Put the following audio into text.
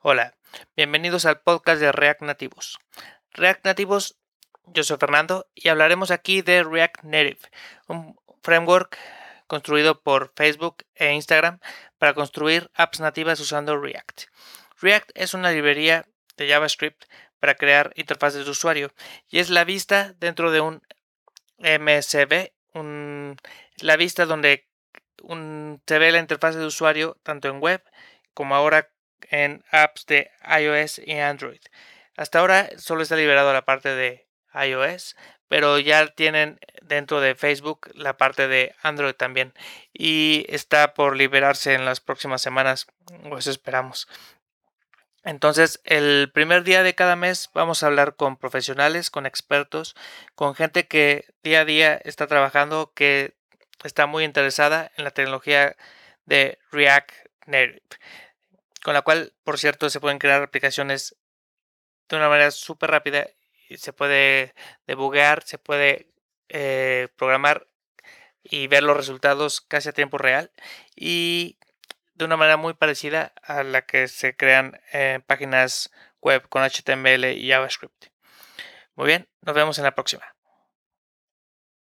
Hola, bienvenidos al podcast de React Nativos. React Nativos, yo soy Fernando y hablaremos aquí de React Native, un framework construido por Facebook e Instagram para construir apps nativas usando React. React es una librería de JavaScript para crear interfaces de usuario y es la vista dentro de un MSB, la vista donde se ve la interfaz de usuario tanto en web como ahora en apps de iOS y Android. Hasta ahora solo está liberado la parte de iOS, pero ya tienen dentro de Facebook la parte de Android también y está por liberarse en las próximas semanas, pues esperamos. Entonces, el primer día de cada mes vamos a hablar con profesionales, con expertos, con gente que día a día está trabajando, que está muy interesada en la tecnología de React Native con la cual, por cierto, se pueden crear aplicaciones de una manera súper rápida se puede debuguear, se puede eh, programar y ver los resultados casi a tiempo real y de una manera muy parecida a la que se crean en páginas web con HTML y JavaScript. Muy bien, nos vemos en la próxima.